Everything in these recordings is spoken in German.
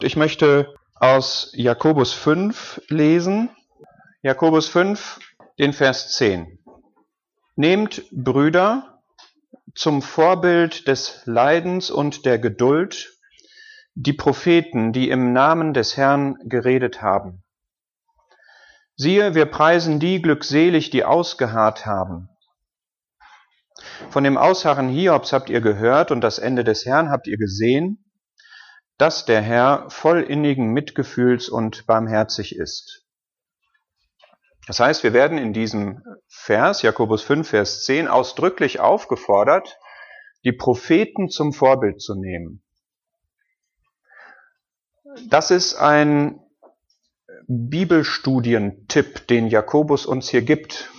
Ich möchte aus Jakobus 5 lesen. Jakobus 5, den Vers 10. Nehmt Brüder zum Vorbild des Leidens und der Geduld die Propheten, die im Namen des Herrn geredet haben. Siehe, wir preisen die glückselig, die ausgeharrt haben. Von dem Ausharren Hiobs habt ihr gehört und das Ende des Herrn habt ihr gesehen, dass der Herr voll innigen Mitgefühls und barmherzig ist. Das heißt, wir werden in diesem Vers, Jakobus 5, Vers 10, ausdrücklich aufgefordert, die Propheten zum Vorbild zu nehmen. Das ist ein Bibelstudientipp, den Jakobus uns hier gibt.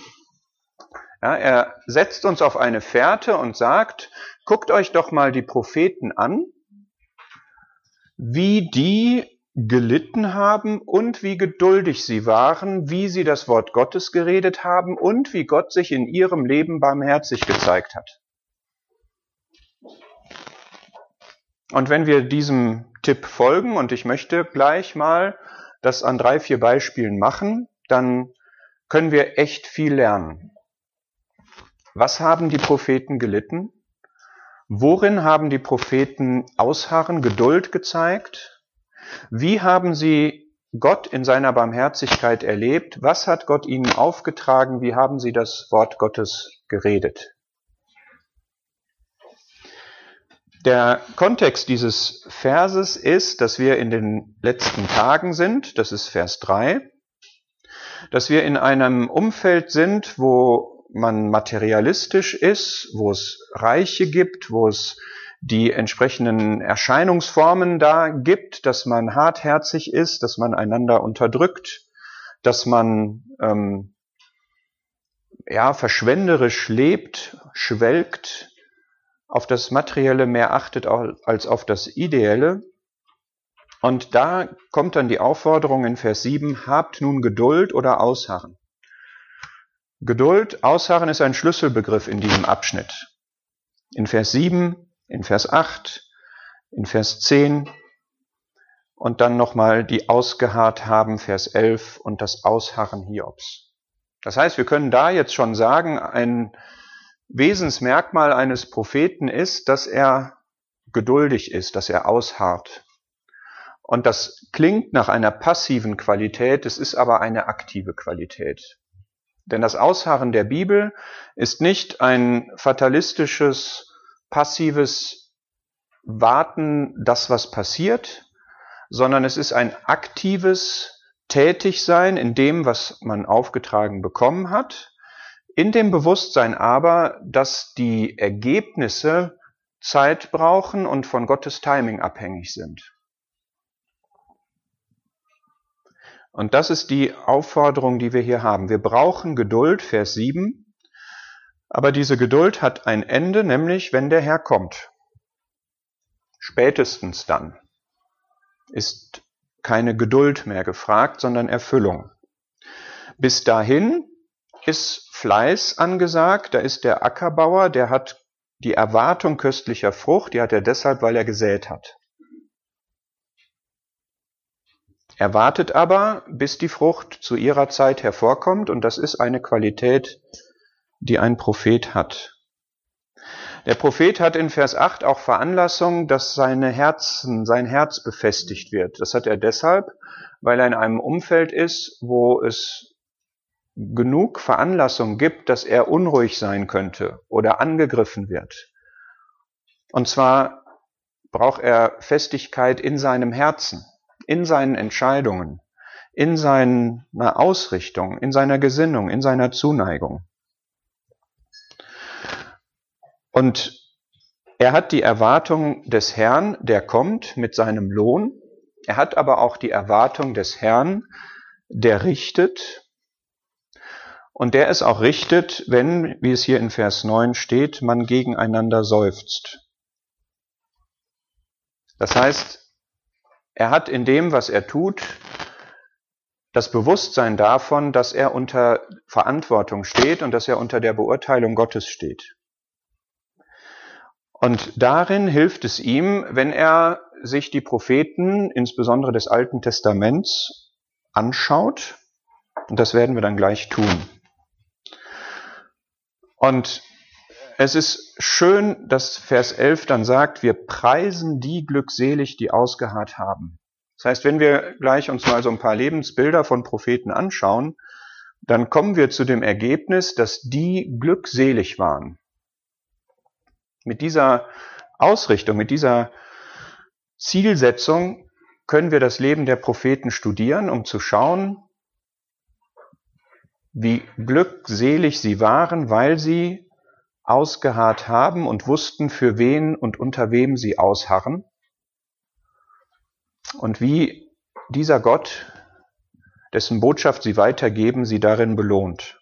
Ja, er setzt uns auf eine Fährte und sagt, guckt euch doch mal die Propheten an, wie die gelitten haben und wie geduldig sie waren, wie sie das Wort Gottes geredet haben und wie Gott sich in ihrem Leben barmherzig gezeigt hat. Und wenn wir diesem Tipp folgen, und ich möchte gleich mal das an drei, vier Beispielen machen, dann können wir echt viel lernen. Was haben die Propheten gelitten? Worin haben die Propheten Ausharren, Geduld gezeigt? Wie haben sie Gott in seiner Barmherzigkeit erlebt? Was hat Gott ihnen aufgetragen? Wie haben sie das Wort Gottes geredet? Der Kontext dieses Verses ist, dass wir in den letzten Tagen sind, das ist Vers 3, dass wir in einem Umfeld sind, wo man materialistisch ist, wo es Reiche gibt, wo es die entsprechenden Erscheinungsformen da gibt, dass man hartherzig ist, dass man einander unterdrückt, dass man ähm, ja verschwenderisch lebt, schwelgt, auf das Materielle mehr achtet als auf das Ideelle. Und da kommt dann die Aufforderung in Vers 7, habt nun Geduld oder Ausharren. Geduld, Ausharren ist ein Schlüsselbegriff in diesem Abschnitt. In Vers 7, in Vers 8, in Vers 10 und dann nochmal die ausgeharrt haben, Vers 11 und das Ausharren Hiobs. Das heißt, wir können da jetzt schon sagen, ein Wesensmerkmal eines Propheten ist, dass er geduldig ist, dass er ausharrt. Und das klingt nach einer passiven Qualität, es ist aber eine aktive Qualität. Denn das Ausharren der Bibel ist nicht ein fatalistisches, passives Warten, das was passiert, sondern es ist ein aktives Tätigsein in dem, was man aufgetragen bekommen hat, in dem Bewusstsein aber, dass die Ergebnisse Zeit brauchen und von Gottes Timing abhängig sind. Und das ist die Aufforderung, die wir hier haben. Wir brauchen Geduld, Vers 7. Aber diese Geduld hat ein Ende, nämlich wenn der Herr kommt. Spätestens dann ist keine Geduld mehr gefragt, sondern Erfüllung. Bis dahin ist Fleiß angesagt, da ist der Ackerbauer, der hat die Erwartung köstlicher Frucht, die hat er deshalb, weil er gesät hat. Er wartet aber, bis die Frucht zu ihrer Zeit hervorkommt, und das ist eine Qualität, die ein Prophet hat. Der Prophet hat in Vers 8 auch Veranlassung, dass seine Herzen, sein Herz befestigt wird. Das hat er deshalb, weil er in einem Umfeld ist, wo es genug Veranlassung gibt, dass er unruhig sein könnte oder angegriffen wird. Und zwar braucht er Festigkeit in seinem Herzen in seinen Entscheidungen, in seiner Ausrichtung, in seiner Gesinnung, in seiner Zuneigung. Und er hat die Erwartung des Herrn, der kommt mit seinem Lohn. Er hat aber auch die Erwartung des Herrn, der richtet. Und der es auch richtet, wenn, wie es hier in Vers 9 steht, man gegeneinander seufzt. Das heißt, er hat in dem, was er tut, das Bewusstsein davon, dass er unter Verantwortung steht und dass er unter der Beurteilung Gottes steht. Und darin hilft es ihm, wenn er sich die Propheten, insbesondere des Alten Testaments, anschaut. Und das werden wir dann gleich tun. Und es ist schön, dass Vers 11 dann sagt, wir preisen die glückselig, die ausgeharrt haben. Das heißt, wenn wir gleich uns mal so ein paar Lebensbilder von Propheten anschauen, dann kommen wir zu dem Ergebnis, dass die glückselig waren. Mit dieser Ausrichtung, mit dieser Zielsetzung können wir das Leben der Propheten studieren, um zu schauen, wie glückselig sie waren, weil sie ausgeharrt haben und wussten, für wen und unter wem sie ausharren. Und wie dieser Gott, dessen Botschaft sie weitergeben, sie darin belohnt.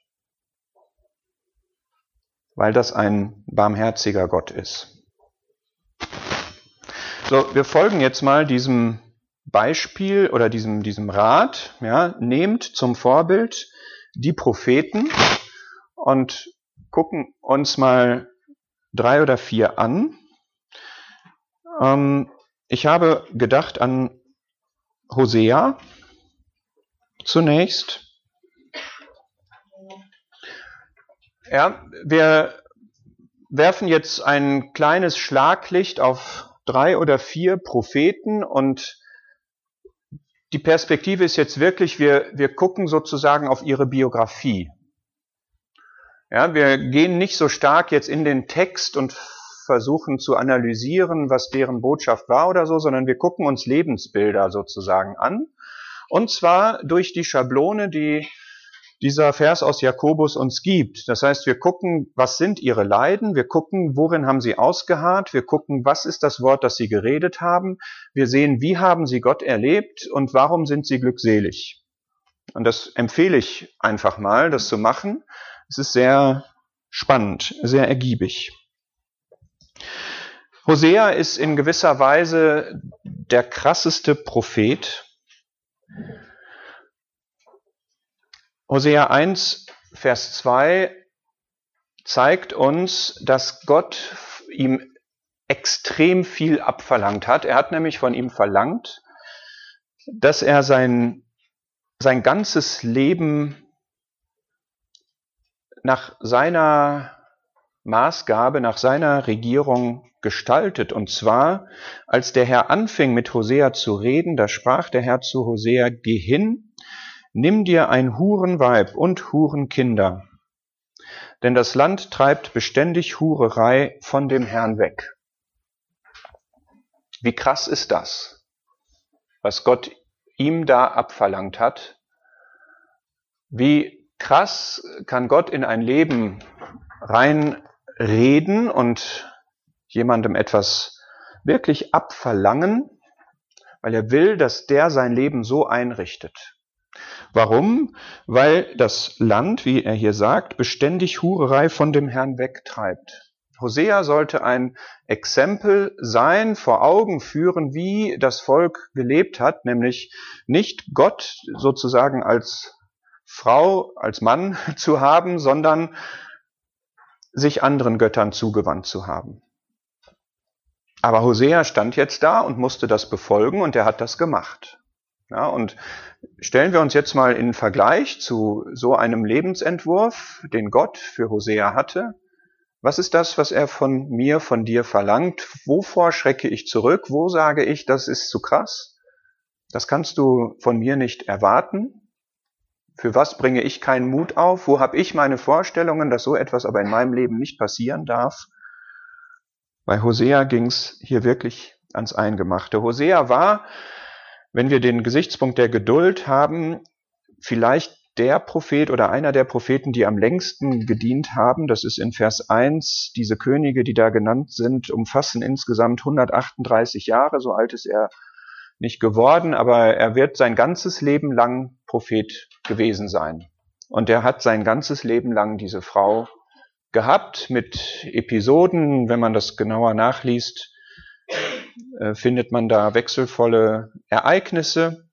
Weil das ein barmherziger Gott ist. So, wir folgen jetzt mal diesem Beispiel oder diesem, diesem Rat. Ja, nehmt zum Vorbild die Propheten und gucken uns mal drei oder vier an. Ähm, ich habe gedacht an Hosea zunächst. Ja, wir werfen jetzt ein kleines Schlaglicht auf drei oder vier Propheten und die Perspektive ist jetzt wirklich, wir, wir gucken sozusagen auf ihre Biografie. Ja, wir gehen nicht so stark jetzt in den Text und versuchen zu analysieren, was deren Botschaft war oder so, sondern wir gucken uns Lebensbilder sozusagen an. Und zwar durch die Schablone, die dieser Vers aus Jakobus uns gibt. Das heißt, wir gucken, was sind ihre Leiden, wir gucken, worin haben sie ausgeharrt, wir gucken, was ist das Wort, das sie geredet haben, wir sehen, wie haben sie Gott erlebt und warum sind sie glückselig. Und das empfehle ich einfach mal, das zu machen. Es ist sehr spannend, sehr ergiebig. Hosea ist in gewisser Weise der krasseste Prophet. Hosea 1, Vers 2 zeigt uns, dass Gott ihm extrem viel abverlangt hat. Er hat nämlich von ihm verlangt, dass er sein, sein ganzes Leben nach seiner Maßgabe, nach seiner Regierung gestaltet. Und zwar, als der Herr anfing mit Hosea zu reden, da sprach der Herr zu Hosea, geh hin, nimm dir ein Hurenweib und Hurenkinder, denn das Land treibt beständig Hurerei von dem Herrn weg. Wie krass ist das, was Gott ihm da abverlangt hat? Wie krass kann Gott in ein Leben reinreden und jemandem etwas wirklich abverlangen, weil er will, dass der sein Leben so einrichtet. Warum? Weil das Land, wie er hier sagt, beständig Hurerei von dem Herrn wegtreibt. Hosea sollte ein Exempel sein, vor Augen führen, wie das Volk gelebt hat, nämlich nicht Gott sozusagen als Frau als Mann zu haben, sondern sich anderen Göttern zugewandt zu haben. Aber Hosea stand jetzt da und musste das befolgen und er hat das gemacht. Ja, und stellen wir uns jetzt mal in Vergleich zu so einem Lebensentwurf, den Gott für Hosea hatte. Was ist das, was er von mir, von dir verlangt? Wovor schrecke ich zurück? Wo sage ich, das ist zu krass? Das kannst du von mir nicht erwarten. Für was bringe ich keinen Mut auf? Wo habe ich meine Vorstellungen, dass so etwas aber in meinem Leben nicht passieren darf? Bei Hosea ging es hier wirklich ans Eingemachte. Hosea war, wenn wir den Gesichtspunkt der Geduld haben, vielleicht der Prophet oder einer der Propheten, die am längsten gedient haben. Das ist in Vers 1. Diese Könige, die da genannt sind, umfassen insgesamt 138 Jahre. So alt ist er nicht geworden, aber er wird sein ganzes Leben lang Prophet gewesen sein. Und er hat sein ganzes Leben lang diese Frau gehabt mit Episoden, wenn man das genauer nachliest, äh, findet man da wechselvolle Ereignisse.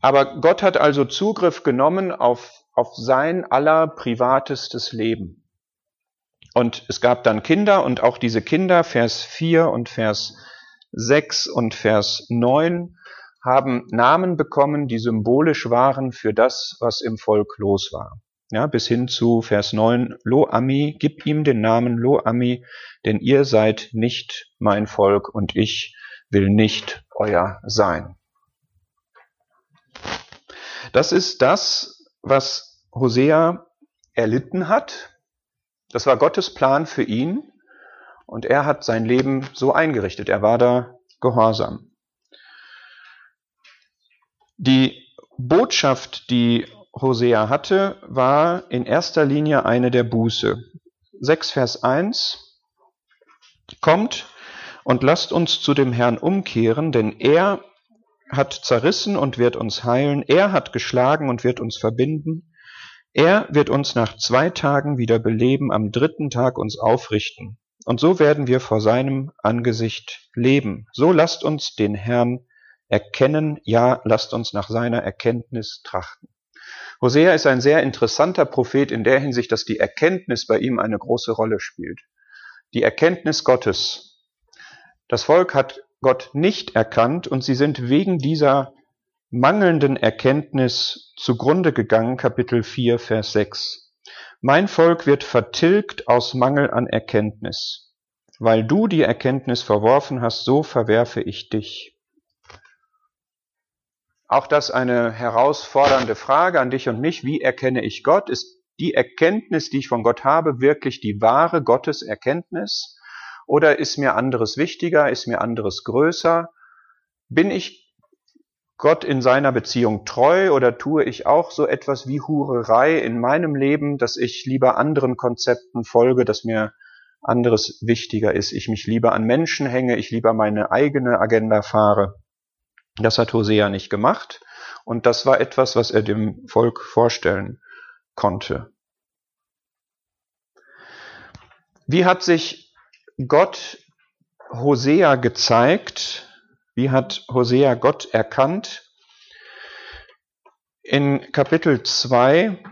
Aber Gott hat also Zugriff genommen auf, auf sein aller privatestes Leben. Und es gab dann Kinder und auch diese Kinder, Vers 4 und Vers 6 und Vers 9, haben Namen bekommen, die symbolisch waren für das, was im Volk los war. Ja, bis hin zu Vers 9, Lo Ami, gib ihm den Namen Lo Ami, denn ihr seid nicht mein Volk und ich will nicht euer sein. Das ist das, was Hosea erlitten hat. Das war Gottes Plan für ihn und er hat sein Leben so eingerichtet. Er war da gehorsam. Die Botschaft, die Hosea hatte, war in erster Linie eine der Buße. 6 Vers 1 Kommt und lasst uns zu dem Herrn umkehren, denn er hat zerrissen und wird uns heilen, er hat geschlagen und wird uns verbinden, er wird uns nach zwei Tagen wieder beleben, am dritten Tag uns aufrichten. Und so werden wir vor seinem Angesicht leben. So lasst uns den Herrn erkennen, ja, lasst uns nach seiner Erkenntnis trachten. Hosea ist ein sehr interessanter Prophet in der Hinsicht, dass die Erkenntnis bei ihm eine große Rolle spielt. Die Erkenntnis Gottes. Das Volk hat Gott nicht erkannt und sie sind wegen dieser mangelnden Erkenntnis zugrunde gegangen, Kapitel 4, Vers 6. Mein Volk wird vertilgt aus Mangel an Erkenntnis. Weil du die Erkenntnis verworfen hast, so verwerfe ich dich. Auch das eine herausfordernde Frage an dich und mich. Wie erkenne ich Gott? Ist die Erkenntnis, die ich von Gott habe, wirklich die wahre Gotteserkenntnis? Oder ist mir anderes wichtiger? Ist mir anderes größer? Bin ich Gott in seiner Beziehung treu oder tue ich auch so etwas wie Hurerei in meinem Leben, dass ich lieber anderen Konzepten folge, dass mir anderes wichtiger ist, ich mich lieber an Menschen hänge, ich lieber meine eigene Agenda fahre? Das hat Hosea nicht gemacht und das war etwas, was er dem Volk vorstellen konnte. Wie hat sich Gott Hosea gezeigt? Wie hat Hosea Gott erkannt? In Kapitel 2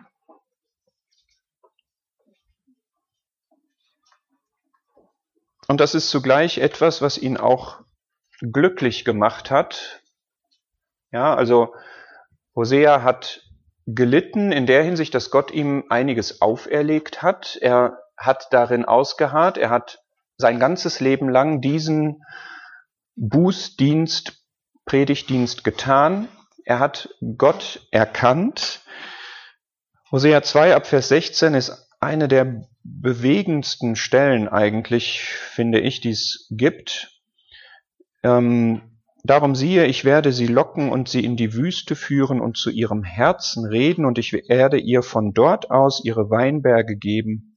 Und das ist zugleich etwas, was ihn auch glücklich gemacht hat. Ja, also Hosea hat gelitten in der Hinsicht, dass Gott ihm einiges auferlegt hat. Er hat darin ausgeharrt, er hat sein ganzes Leben lang diesen Bußdienst, Predigtdienst getan. Er hat Gott erkannt. Hosea 2 ab Vers 16 ist eine der bewegendsten Stellen eigentlich, finde ich, die es gibt. Ähm, darum siehe, ich werde sie locken und sie in die Wüste führen und zu ihrem Herzen reden und ich werde ihr von dort aus ihre Weinberge geben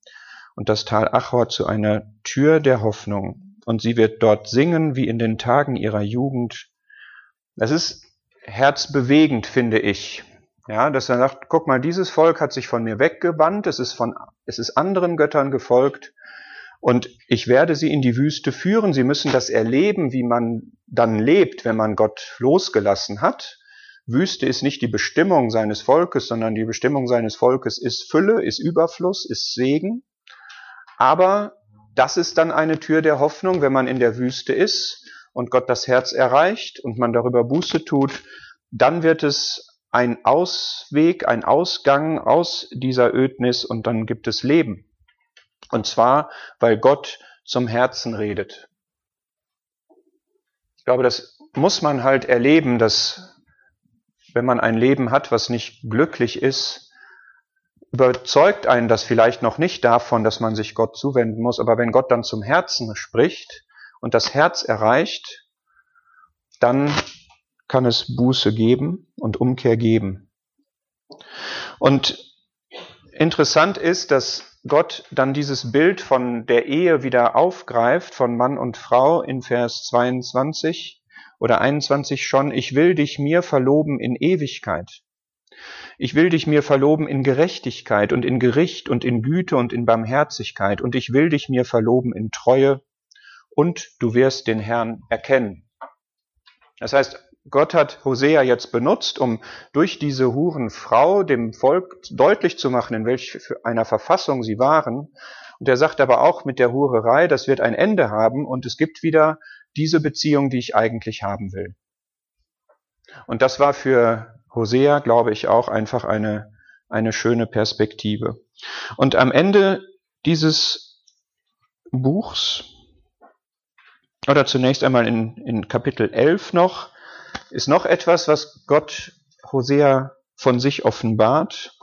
und das Tal Achor zu einer Tür der Hoffnung. Und sie wird dort singen wie in den Tagen ihrer Jugend. Das ist herzbewegend, finde ich. Ja, dass er sagt, guck mal, dieses Volk hat sich von mir weggewandt, es ist von, es ist anderen Göttern gefolgt und ich werde sie in die Wüste führen. Sie müssen das erleben, wie man dann lebt, wenn man Gott losgelassen hat. Wüste ist nicht die Bestimmung seines Volkes, sondern die Bestimmung seines Volkes ist Fülle, ist Überfluss, ist Segen. Aber das ist dann eine Tür der Hoffnung, wenn man in der Wüste ist und Gott das Herz erreicht und man darüber Buße tut, dann wird es ein Ausweg, ein Ausgang aus dieser Ödnis und dann gibt es Leben. Und zwar, weil Gott zum Herzen redet. Ich glaube, das muss man halt erleben, dass wenn man ein Leben hat, was nicht glücklich ist, überzeugt einen das vielleicht noch nicht davon, dass man sich Gott zuwenden muss, aber wenn Gott dann zum Herzen spricht und das Herz erreicht, dann kann es Buße geben und Umkehr geben. Und interessant ist, dass Gott dann dieses Bild von der Ehe wieder aufgreift, von Mann und Frau in Vers 22 oder 21 schon, ich will dich mir verloben in Ewigkeit. Ich will dich mir verloben in Gerechtigkeit und in Gericht und in Güte und in Barmherzigkeit und ich will dich mir verloben in Treue und du wirst den Herrn erkennen. Das heißt, Gott hat Hosea jetzt benutzt, um durch diese Hurenfrau dem Volk deutlich zu machen, in welch einer Verfassung sie waren Und er sagt aber auch mit der Hurerei, das wird ein Ende haben und es gibt wieder diese Beziehung, die ich eigentlich haben will. Und das war für Hosea, glaube ich, auch einfach eine, eine schöne Perspektive. Und am Ende dieses Buchs, oder zunächst einmal in, in Kapitel 11 noch, ist noch etwas, was Gott Hosea von sich offenbart.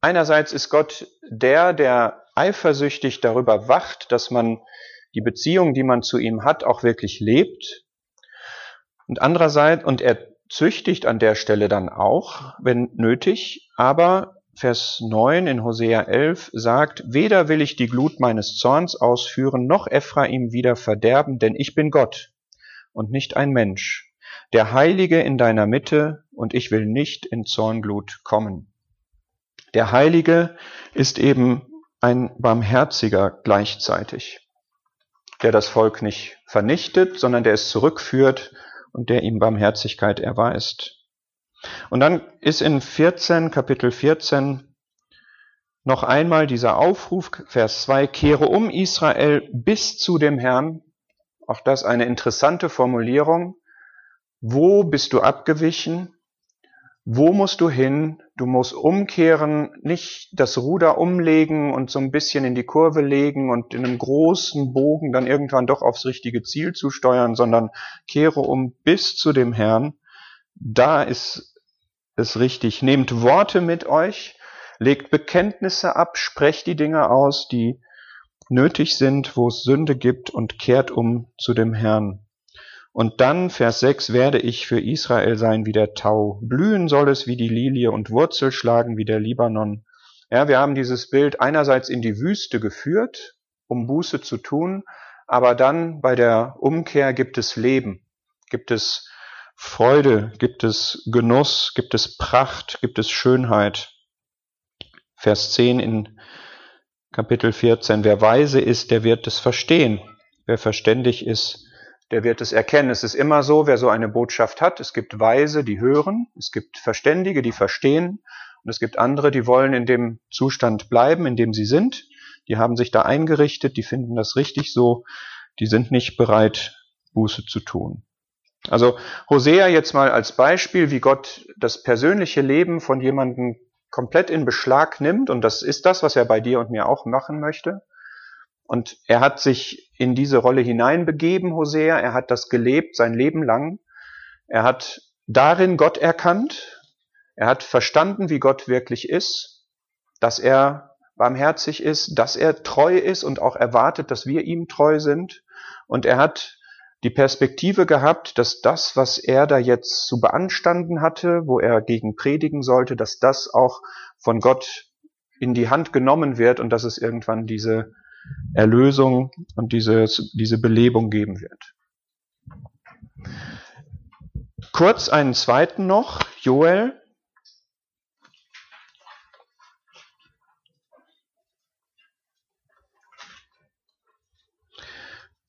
Einerseits ist Gott der, der eifersüchtig darüber wacht, dass man die Beziehung, die man zu ihm hat, auch wirklich lebt. Und andererseits, und er züchtigt an der Stelle dann auch, wenn nötig, aber Vers 9 in Hosea 11 sagt, weder will ich die Glut meines Zorns ausführen, noch Ephraim wieder verderben, denn ich bin Gott und nicht ein Mensch, der Heilige in deiner Mitte, und ich will nicht in Zornglut kommen. Der Heilige ist eben ein Barmherziger gleichzeitig, der das Volk nicht vernichtet, sondern der es zurückführt und der ihm Barmherzigkeit erweist. Und dann ist in 14, Kapitel 14 noch einmal dieser Aufruf, Vers 2, kehre um Israel bis zu dem Herrn. Auch das eine interessante Formulierung. Wo bist du abgewichen? Wo musst du hin? Du musst umkehren, nicht das Ruder umlegen und so ein bisschen in die Kurve legen und in einem großen Bogen dann irgendwann doch aufs richtige Ziel zu steuern, sondern kehre um bis zu dem Herrn. Da ist es richtig. Nehmt Worte mit euch, legt Bekenntnisse ab, sprecht die Dinge aus, die nötig sind, wo es Sünde gibt und kehrt um zu dem Herrn. Und dann, Vers 6, werde ich für Israel sein wie der Tau. Blühen soll es wie die Lilie und Wurzel schlagen wie der Libanon. Ja, wir haben dieses Bild einerseits in die Wüste geführt, um Buße zu tun, aber dann bei der Umkehr gibt es Leben, gibt es Freude, gibt es Genuss, gibt es Pracht, gibt es Schönheit. Vers 10 in Kapitel 14. Wer weise ist, der wird es verstehen. Wer verständig ist, der wird es erkennen. Es ist immer so, wer so eine Botschaft hat. Es gibt Weise, die hören. Es gibt Verständige, die verstehen. Und es gibt andere, die wollen in dem Zustand bleiben, in dem sie sind. Die haben sich da eingerichtet, die finden das richtig so. Die sind nicht bereit, Buße zu tun. Also Hosea jetzt mal als Beispiel, wie Gott das persönliche Leben von jemandem komplett in Beschlag nimmt. Und das ist das, was er bei dir und mir auch machen möchte. Und er hat sich in diese Rolle hineinbegeben, Hosea. Er hat das gelebt sein Leben lang. Er hat darin Gott erkannt. Er hat verstanden, wie Gott wirklich ist, dass er barmherzig ist, dass er treu ist und auch erwartet, dass wir ihm treu sind. Und er hat die Perspektive gehabt, dass das, was er da jetzt zu beanstanden hatte, wo er gegen predigen sollte, dass das auch von Gott in die Hand genommen wird und dass es irgendwann diese Erlösung und diese, diese Belebung geben wird. Kurz einen zweiten noch, Joel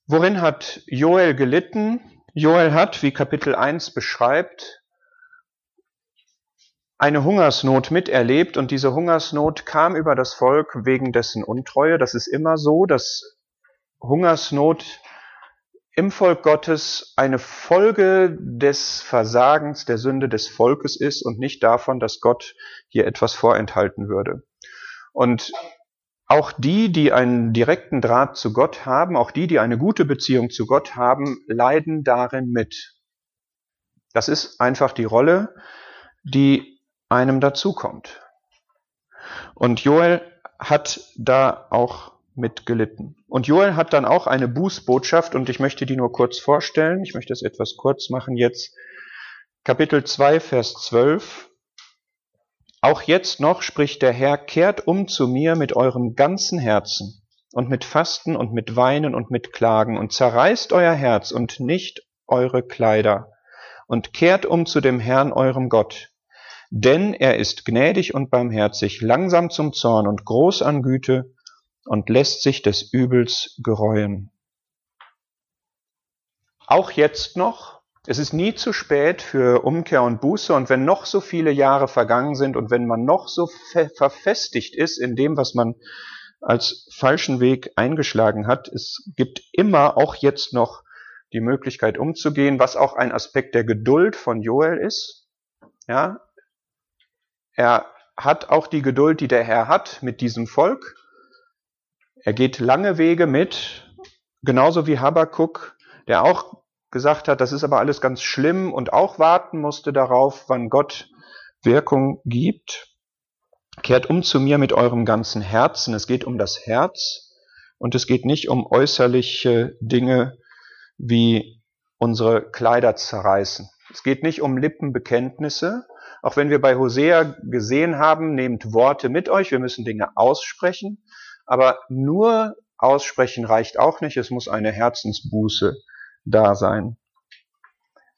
Worin hat Joel gelitten? Joel hat, wie Kapitel 1 beschreibt, eine Hungersnot miterlebt und diese Hungersnot kam über das Volk wegen dessen Untreue. Das ist immer so, dass Hungersnot im Volk Gottes eine Folge des Versagens, der Sünde des Volkes ist und nicht davon, dass Gott hier etwas vorenthalten würde. Und auch die, die einen direkten Draht zu Gott haben, auch die, die eine gute Beziehung zu Gott haben, leiden darin mit. Das ist einfach die Rolle, die einem dazukommt. Und Joel hat da auch mitgelitten. Und Joel hat dann auch eine Bußbotschaft und ich möchte die nur kurz vorstellen. Ich möchte es etwas kurz machen jetzt. Kapitel 2, Vers 12. Auch jetzt noch spricht der Herr, kehrt um zu mir mit eurem ganzen Herzen und mit Fasten und mit Weinen und mit Klagen und zerreißt euer Herz und nicht eure Kleider und kehrt um zu dem Herrn eurem Gott. Denn er ist gnädig und barmherzig, langsam zum Zorn und groß an Güte und lässt sich des Übels gereuen. Auch jetzt noch Es ist nie zu spät für Umkehr und Buße und wenn noch so viele Jahre vergangen sind und wenn man noch so verfestigt ist in dem, was man als falschen Weg eingeschlagen hat, es gibt immer auch jetzt noch die Möglichkeit umzugehen, was auch ein Aspekt der Geduld von Joel ist. Ja, er hat auch die Geduld, die der Herr hat mit diesem Volk. Er geht lange Wege mit, genauso wie Habakuk, der auch gesagt hat, das ist aber alles ganz schlimm und auch warten musste darauf, wann Gott Wirkung gibt. Kehrt um zu mir mit eurem ganzen Herzen. Es geht um das Herz und es geht nicht um äußerliche Dinge wie unsere Kleider zerreißen. Es geht nicht um Lippenbekenntnisse, auch wenn wir bei Hosea gesehen haben, nehmt Worte mit euch, wir müssen Dinge aussprechen, aber nur aussprechen reicht auch nicht, es muss eine Herzensbuße da sein.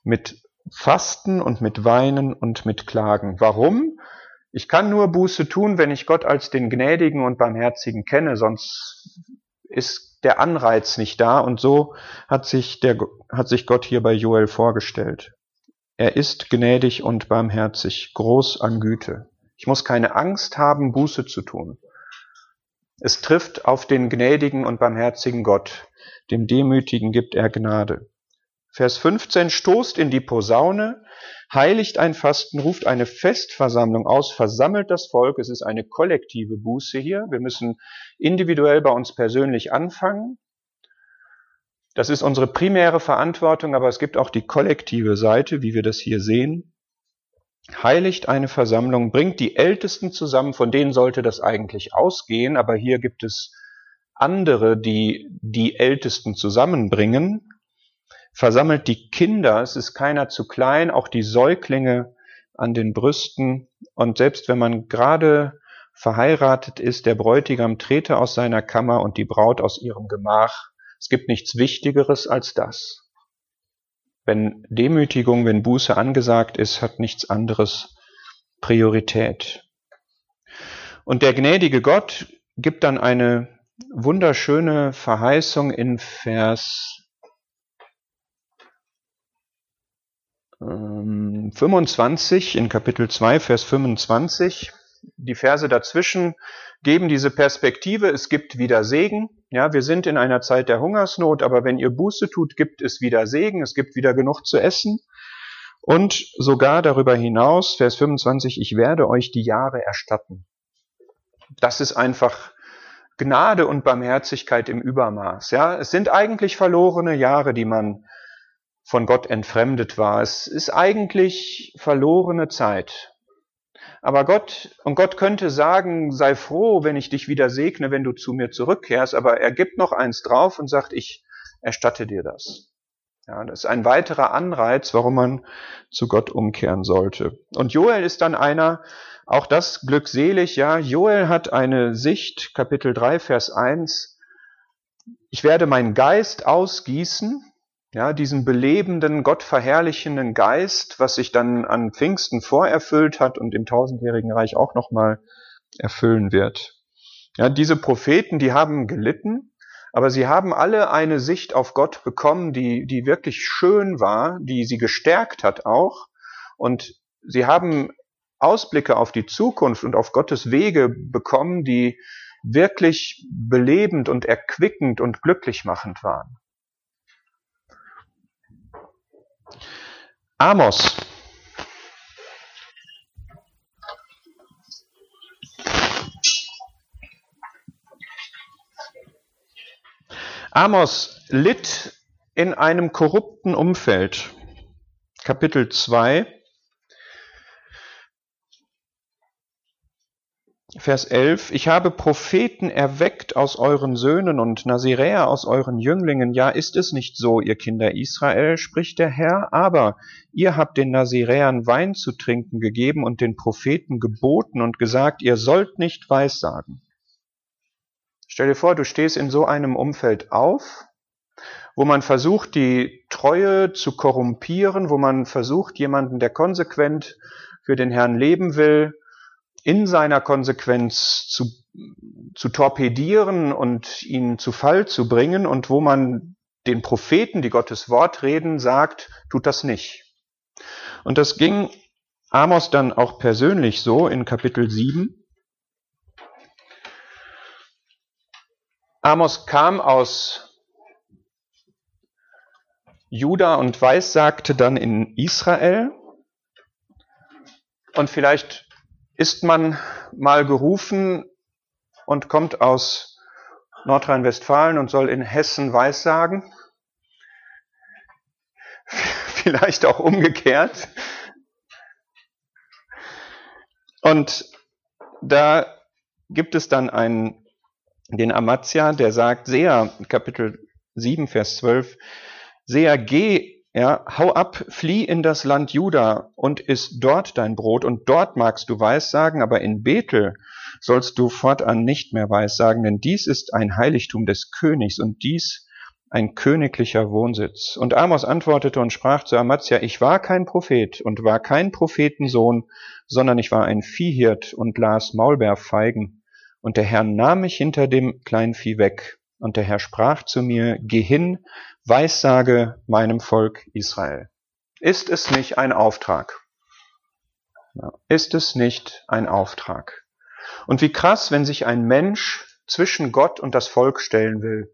Mit Fasten und mit Weinen und mit Klagen. Warum? Ich kann nur Buße tun, wenn ich Gott als den Gnädigen und Barmherzigen kenne, sonst ist der Anreiz nicht da und so hat sich, der, hat sich Gott hier bei Joel vorgestellt. Er ist gnädig und barmherzig, groß an Güte. Ich muss keine Angst haben, Buße zu tun. Es trifft auf den gnädigen und barmherzigen Gott. Dem Demütigen gibt er Gnade. Vers 15 stoßt in die Posaune, heiligt ein Fasten, ruft eine Festversammlung aus, versammelt das Volk. Es ist eine kollektive Buße hier. Wir müssen individuell bei uns persönlich anfangen. Das ist unsere primäre Verantwortung, aber es gibt auch die kollektive Seite, wie wir das hier sehen. Heiligt eine Versammlung, bringt die Ältesten zusammen, von denen sollte das eigentlich ausgehen, aber hier gibt es andere, die die Ältesten zusammenbringen, versammelt die Kinder, es ist keiner zu klein, auch die Säuglinge an den Brüsten und selbst wenn man gerade verheiratet ist, der Bräutigam trete aus seiner Kammer und die Braut aus ihrem Gemach. Es gibt nichts Wichtigeres als das. Wenn Demütigung, wenn Buße angesagt ist, hat nichts anderes Priorität. Und der gnädige Gott gibt dann eine wunderschöne Verheißung in Vers 25, ähm, in Kapitel 2, Vers 25. Die Verse dazwischen geben diese Perspektive, es gibt wieder Segen. Ja, wir sind in einer Zeit der Hungersnot, aber wenn ihr Buße tut, gibt es wieder Segen, es gibt wieder genug zu essen. Und sogar darüber hinaus, Vers 25, ich werde euch die Jahre erstatten. Das ist einfach Gnade und Barmherzigkeit im Übermaß. Ja, es sind eigentlich verlorene Jahre, die man von Gott entfremdet war. Es ist eigentlich verlorene Zeit. Aber Gott, und Gott könnte sagen, sei froh, wenn ich dich wieder segne, wenn du zu mir zurückkehrst, aber er gibt noch eins drauf und sagt, ich erstatte dir das. Ja, das ist ein weiterer Anreiz, warum man zu Gott umkehren sollte. Und Joel ist dann einer, auch das glückselig, ja. Joel hat eine Sicht, Kapitel 3, Vers 1. Ich werde meinen Geist ausgießen, ja, diesen belebenden, gottverherrlichenden Geist, was sich dann an Pfingsten vorerfüllt hat und im tausendjährigen Reich auch nochmal erfüllen wird. Ja, diese Propheten, die haben gelitten, aber sie haben alle eine Sicht auf Gott bekommen, die, die wirklich schön war, die sie gestärkt hat auch. Und sie haben Ausblicke auf die Zukunft und auf Gottes Wege bekommen, die wirklich belebend und erquickend und glücklich machend waren. Amos. Amos litt in einem korrupten Umfeld. Kapitel 2, Vers 11, ich habe Propheten erweckt aus euren Söhnen und Naziräer aus euren Jünglingen. Ja, ist es nicht so, ihr Kinder Israel, spricht der Herr, aber ihr habt den Naziräern Wein zu trinken gegeben und den Propheten geboten und gesagt, ihr sollt nicht weissagen. Stell dir vor, du stehst in so einem Umfeld auf, wo man versucht, die Treue zu korrumpieren, wo man versucht, jemanden, der konsequent für den Herrn leben will, in seiner Konsequenz zu, zu torpedieren und ihn zu Fall zu bringen und wo man den Propheten, die Gottes Wort reden, sagt, tut das nicht. Und das ging Amos dann auch persönlich so in Kapitel 7. Amos kam aus Juda und weissagte dann in Israel. Und vielleicht ist man mal gerufen und kommt aus Nordrhein-Westfalen und soll in Hessen weissagen. Vielleicht auch umgekehrt. Und da gibt es dann einen, den Amazia, der sagt, Seher, Kapitel 7, Vers 12, Seher, geh, ja, hau ab, flieh in das Land Juda und iss dort dein Brot und dort magst du Weissagen, aber in Bethel sollst du fortan nicht mehr Weissagen, denn dies ist ein Heiligtum des Königs und dies ein königlicher Wohnsitz. Und Amos antwortete und sprach zu Amazia, ich war kein Prophet und war kein Prophetensohn, sondern ich war ein Viehhirt und las Maulbeerfeigen. Und der Herr nahm mich hinter dem Kleinvieh weg. Und der Herr sprach zu mir, geh hin, weissage meinem Volk Israel. Ist es nicht ein Auftrag? Ist es nicht ein Auftrag? Und wie krass, wenn sich ein Mensch zwischen Gott und das Volk stellen will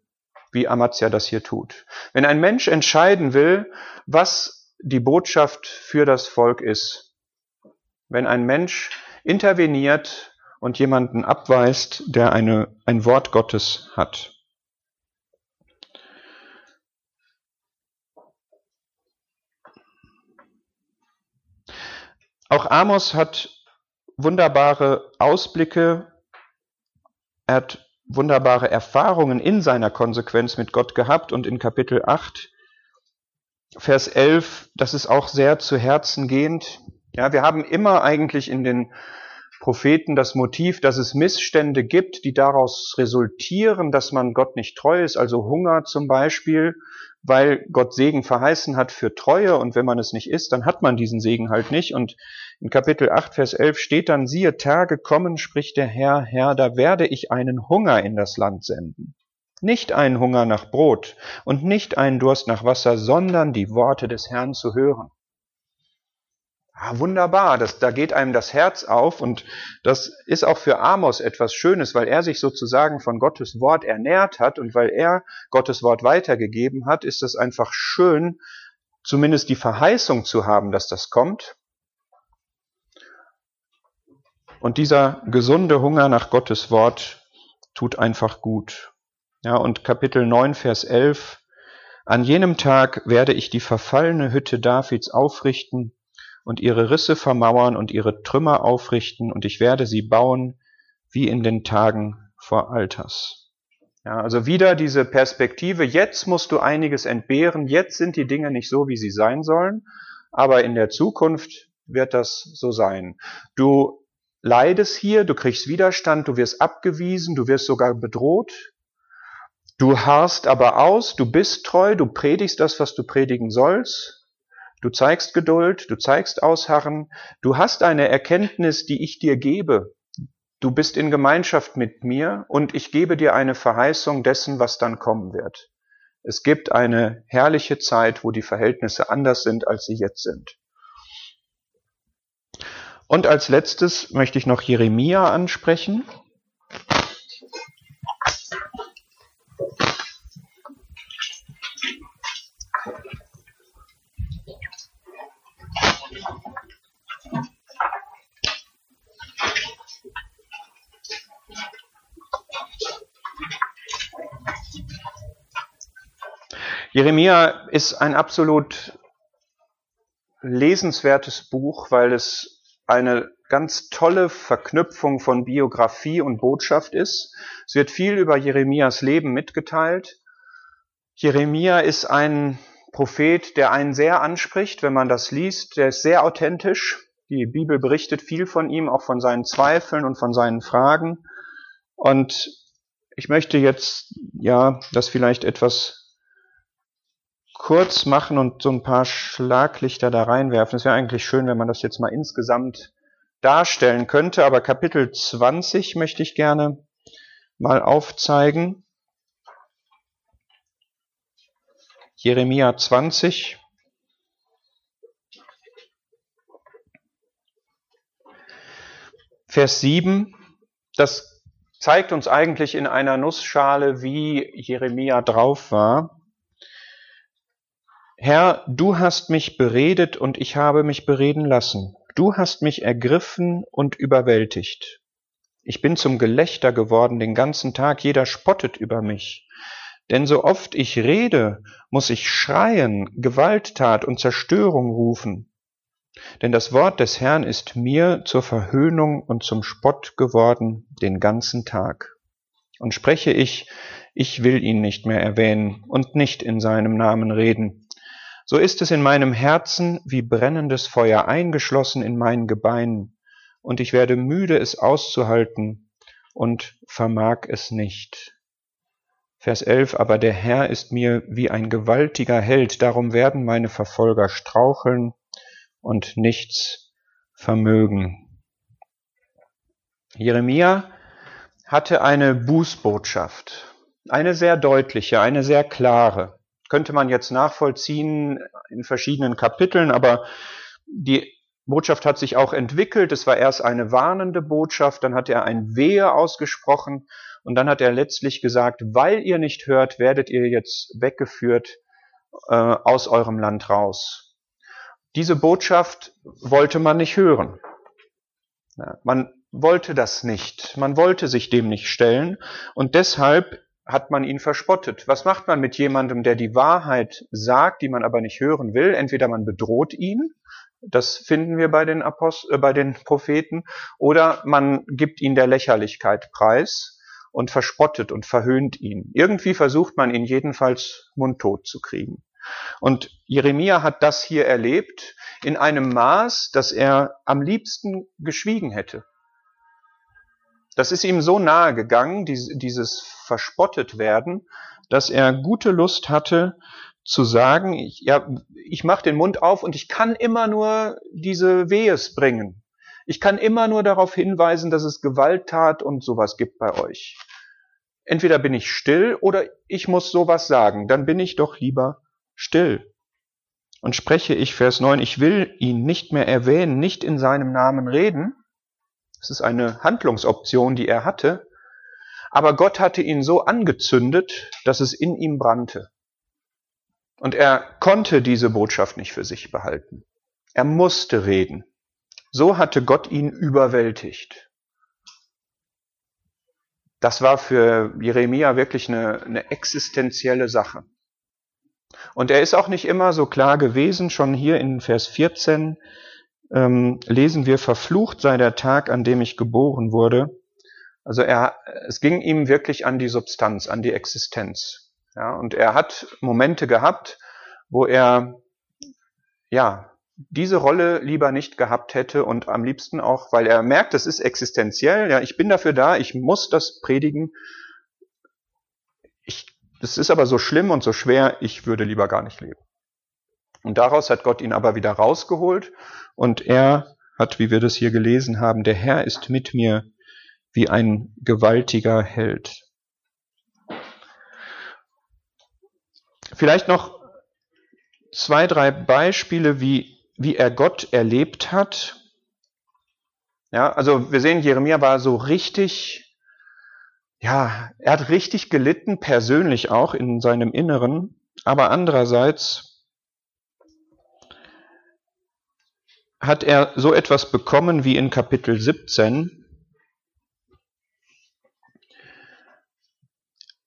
wie Amazia das hier tut. Wenn ein Mensch entscheiden will, was die Botschaft für das Volk ist, wenn ein Mensch interveniert und jemanden abweist, der eine, ein Wort Gottes hat. Auch Amos hat wunderbare Ausblicke, er hat wunderbare Erfahrungen in seiner Konsequenz mit Gott gehabt und in Kapitel 8, Vers 11, das ist auch sehr zu Herzen gehend. Ja, wir haben immer eigentlich in den Propheten das Motiv, dass es Missstände gibt, die daraus resultieren, dass man Gott nicht treu ist, also Hunger zum Beispiel, weil Gott Segen verheißen hat für Treue und wenn man es nicht ist, dann hat man diesen Segen halt nicht und in Kapitel 8, Vers 11 steht dann, siehe, Tage kommen, spricht der Herr, Herr, da werde ich einen Hunger in das Land senden. Nicht einen Hunger nach Brot und nicht einen Durst nach Wasser, sondern die Worte des Herrn zu hören. Ah, wunderbar, das, da geht einem das Herz auf und das ist auch für Amos etwas Schönes, weil er sich sozusagen von Gottes Wort ernährt hat und weil er Gottes Wort weitergegeben hat, ist es einfach schön, zumindest die Verheißung zu haben, dass das kommt und dieser gesunde Hunger nach Gottes Wort tut einfach gut. Ja, und Kapitel 9, Vers 11. An jenem Tag werde ich die verfallene Hütte Davids aufrichten und ihre Risse vermauern und ihre Trümmer aufrichten und ich werde sie bauen wie in den Tagen vor Alters. Ja, also wieder diese Perspektive, jetzt musst du einiges entbehren, jetzt sind die Dinge nicht so, wie sie sein sollen, aber in der Zukunft wird das so sein. Du leidest hier, du kriegst Widerstand, du wirst abgewiesen, du wirst sogar bedroht. Du harrst aber aus, du bist treu, du predigst das, was du predigen sollst. Du zeigst Geduld, du zeigst Ausharren. Du hast eine Erkenntnis, die ich dir gebe. Du bist in Gemeinschaft mit mir und ich gebe dir eine Verheißung dessen, was dann kommen wird. Es gibt eine herrliche Zeit, wo die Verhältnisse anders sind, als sie jetzt sind. Und als letztes möchte ich noch Jeremia ansprechen. Jeremia ist ein absolut lesenswertes Buch, weil es eine ganz tolle Verknüpfung von Biografie und Botschaft ist. Es wird viel über Jeremias Leben mitgeteilt. Jeremia ist ein Prophet, der einen sehr anspricht, wenn man das liest. Der ist sehr authentisch. Die Bibel berichtet viel von ihm, auch von seinen Zweifeln und von seinen Fragen. Und ich möchte jetzt, ja, das vielleicht etwas kurz machen und so ein paar Schlaglichter da reinwerfen. Es wäre eigentlich schön, wenn man das jetzt mal insgesamt darstellen könnte, aber Kapitel 20 möchte ich gerne mal aufzeigen. Jeremia 20. Vers 7, das zeigt uns eigentlich in einer Nussschale, wie Jeremia drauf war. Herr, du hast mich beredet und ich habe mich bereden lassen. Du hast mich ergriffen und überwältigt. Ich bin zum Gelächter geworden den ganzen Tag, jeder spottet über mich. Denn so oft ich rede, muss ich schreien, Gewalttat und Zerstörung rufen. Denn das Wort des Herrn ist mir zur Verhöhnung und zum Spott geworden den ganzen Tag. Und spreche ich, ich will ihn nicht mehr erwähnen und nicht in seinem Namen reden, so ist es in meinem Herzen wie brennendes Feuer eingeschlossen in meinen Gebeinen, und ich werde müde, es auszuhalten und vermag es nicht. Vers 11, aber der Herr ist mir wie ein gewaltiger Held, darum werden meine Verfolger straucheln und nichts vermögen. Jeremia hatte eine Bußbotschaft, eine sehr deutliche, eine sehr klare könnte man jetzt nachvollziehen in verschiedenen Kapiteln, aber die Botschaft hat sich auch entwickelt. Es war erst eine warnende Botschaft, dann hat er ein Wehe ausgesprochen und dann hat er letztlich gesagt, weil ihr nicht hört, werdet ihr jetzt weggeführt äh, aus eurem Land raus. Diese Botschaft wollte man nicht hören. Ja, man wollte das nicht. Man wollte sich dem nicht stellen und deshalb hat man ihn verspottet. Was macht man mit jemandem, der die Wahrheit sagt, die man aber nicht hören will? Entweder man bedroht ihn, das finden wir bei den, Apost äh, bei den Propheten, oder man gibt ihn der Lächerlichkeit preis und verspottet und verhöhnt ihn. Irgendwie versucht man ihn jedenfalls mundtot zu kriegen. Und Jeremia hat das hier erlebt in einem Maß, dass er am liebsten geschwiegen hätte. Das ist ihm so nahe gegangen, dieses verspottet werden, dass er gute Lust hatte zu sagen, ich, ja, ich mache den Mund auf und ich kann immer nur diese Wehes bringen. Ich kann immer nur darauf hinweisen, dass es Gewalttat und sowas gibt bei euch. Entweder bin ich still oder ich muss sowas sagen, dann bin ich doch lieber still. Und spreche ich Vers 9, ich will ihn nicht mehr erwähnen, nicht in seinem Namen reden, es ist eine Handlungsoption, die er hatte. Aber Gott hatte ihn so angezündet, dass es in ihm brannte. Und er konnte diese Botschaft nicht für sich behalten. Er musste reden. So hatte Gott ihn überwältigt. Das war für Jeremia wirklich eine, eine existenzielle Sache. Und er ist auch nicht immer so klar gewesen, schon hier in Vers 14 ähm, lesen wir, verflucht sei der Tag, an dem ich geboren wurde. Also er, es ging ihm wirklich an die Substanz, an die Existenz. Ja, und er hat Momente gehabt, wo er, ja, diese Rolle lieber nicht gehabt hätte und am liebsten auch, weil er merkt, es ist existenziell, ja, ich bin dafür da, ich muss das predigen. Ich, das ist aber so schlimm und so schwer, ich würde lieber gar nicht leben. Und daraus hat Gott ihn aber wieder rausgeholt und er hat, wie wir das hier gelesen haben, der Herr ist mit mir wie ein gewaltiger Held. Vielleicht noch zwei, drei Beispiele, wie, wie er Gott erlebt hat. Ja, also wir sehen, Jeremia war so richtig, ja, er hat richtig gelitten, persönlich auch in seinem Inneren, aber andererseits hat er so etwas bekommen wie in Kapitel 17.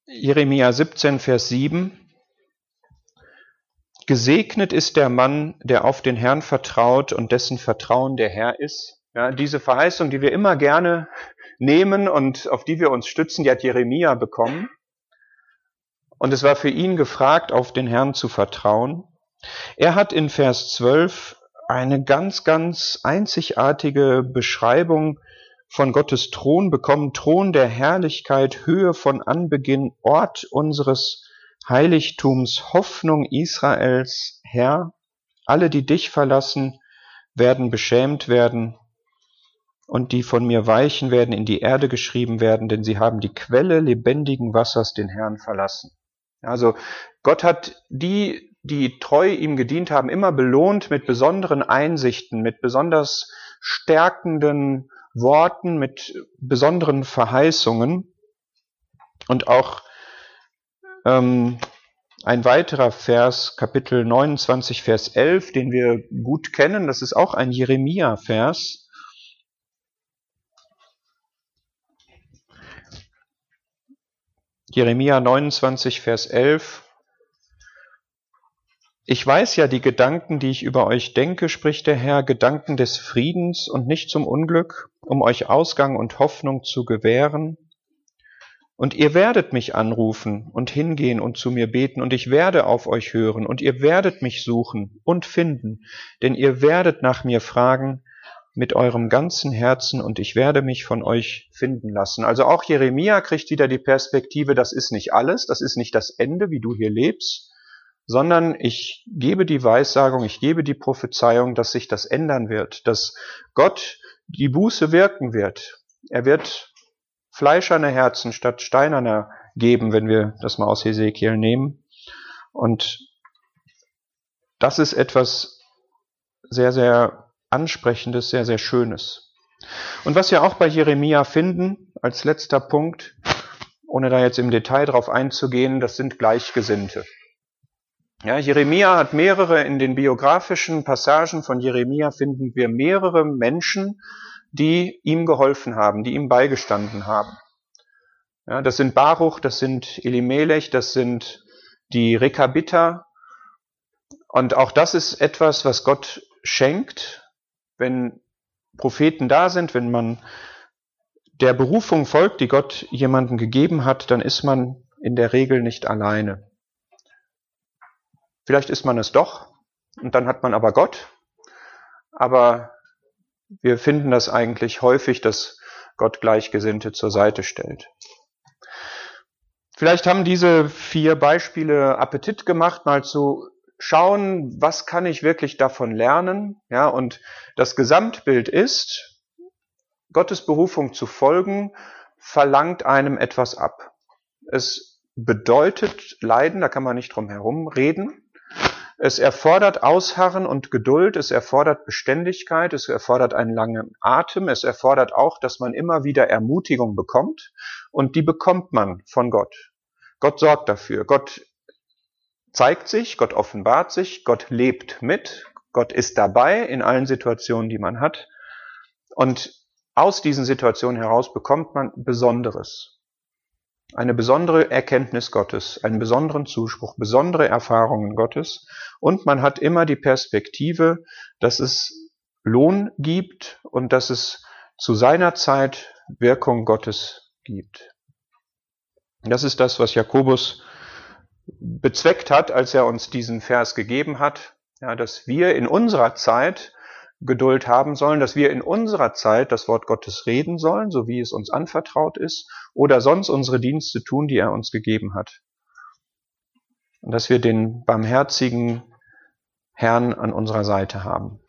Jeremia 17, Vers 7. Gesegnet ist der Mann, der auf den Herrn vertraut und dessen Vertrauen der Herr ist. Ja, diese Verheißung, die wir immer gerne nehmen und auf die wir uns stützen, die hat Jeremia bekommen. Und es war für ihn gefragt, auf den Herrn zu vertrauen. Er hat in Vers 12 eine ganz, ganz einzigartige Beschreibung von Gottes Thron bekommen. Thron der Herrlichkeit, Höhe von Anbeginn, Ort unseres Heiligtums, Hoffnung Israels, Herr. Alle, die dich verlassen, werden beschämt werden und die von mir weichen werden, in die Erde geschrieben werden, denn sie haben die Quelle lebendigen Wassers, den Herrn, verlassen. Also Gott hat die die treu ihm gedient haben, immer belohnt mit besonderen Einsichten, mit besonders stärkenden Worten, mit besonderen Verheißungen. Und auch ähm, ein weiterer Vers, Kapitel 29, Vers 11, den wir gut kennen, das ist auch ein Jeremia-Vers. Jeremia 29, Vers 11. Ich weiß ja die Gedanken, die ich über euch denke, spricht der Herr, Gedanken des Friedens und nicht zum Unglück, um euch Ausgang und Hoffnung zu gewähren. Und ihr werdet mich anrufen und hingehen und zu mir beten, und ich werde auf euch hören, und ihr werdet mich suchen und finden, denn ihr werdet nach mir fragen mit eurem ganzen Herzen, und ich werde mich von euch finden lassen. Also auch Jeremia kriegt wieder die Perspektive, das ist nicht alles, das ist nicht das Ende, wie du hier lebst, sondern ich gebe die Weissagung, ich gebe die Prophezeiung, dass sich das ändern wird, dass Gott die Buße wirken wird. Er wird fleischerne Herzen statt steinerner geben, wenn wir das mal aus Hesekiel nehmen. Und das ist etwas sehr, sehr Ansprechendes, sehr, sehr Schönes. Und was wir auch bei Jeremia finden, als letzter Punkt, ohne da jetzt im Detail drauf einzugehen, das sind Gleichgesinnte. Ja, Jeremia hat mehrere, in den biografischen Passagen von Jeremia finden wir mehrere Menschen, die ihm geholfen haben, die ihm beigestanden haben. Ja, das sind Baruch, das sind Elimelech, das sind die Rekabiter. Und auch das ist etwas, was Gott schenkt, wenn Propheten da sind, wenn man der Berufung folgt, die Gott jemanden gegeben hat, dann ist man in der Regel nicht alleine. Vielleicht ist man es doch und dann hat man aber Gott. Aber wir finden das eigentlich häufig, dass Gott Gleichgesinnte zur Seite stellt. Vielleicht haben diese vier Beispiele Appetit gemacht, mal zu schauen, was kann ich wirklich davon lernen? Ja, und das Gesamtbild ist, Gottes Berufung zu folgen, verlangt einem etwas ab. Es bedeutet Leiden, da kann man nicht drum herum reden. Es erfordert Ausharren und Geduld, es erfordert Beständigkeit, es erfordert einen langen Atem, es erfordert auch, dass man immer wieder Ermutigung bekommt und die bekommt man von Gott. Gott sorgt dafür. Gott zeigt sich, Gott offenbart sich, Gott lebt mit, Gott ist dabei in allen Situationen, die man hat. Und aus diesen Situationen heraus bekommt man Besonderes eine besondere Erkenntnis Gottes, einen besonderen Zuspruch, besondere Erfahrungen Gottes und man hat immer die Perspektive, dass es Lohn gibt und dass es zu seiner Zeit Wirkung Gottes gibt. Das ist das, was Jakobus bezweckt hat, als er uns diesen Vers gegeben hat, ja, dass wir in unserer Zeit Geduld haben sollen, dass wir in unserer Zeit das Wort Gottes reden sollen, so wie es uns anvertraut ist, oder sonst unsere Dienste tun, die er uns gegeben hat. Und dass wir den barmherzigen Herrn an unserer Seite haben.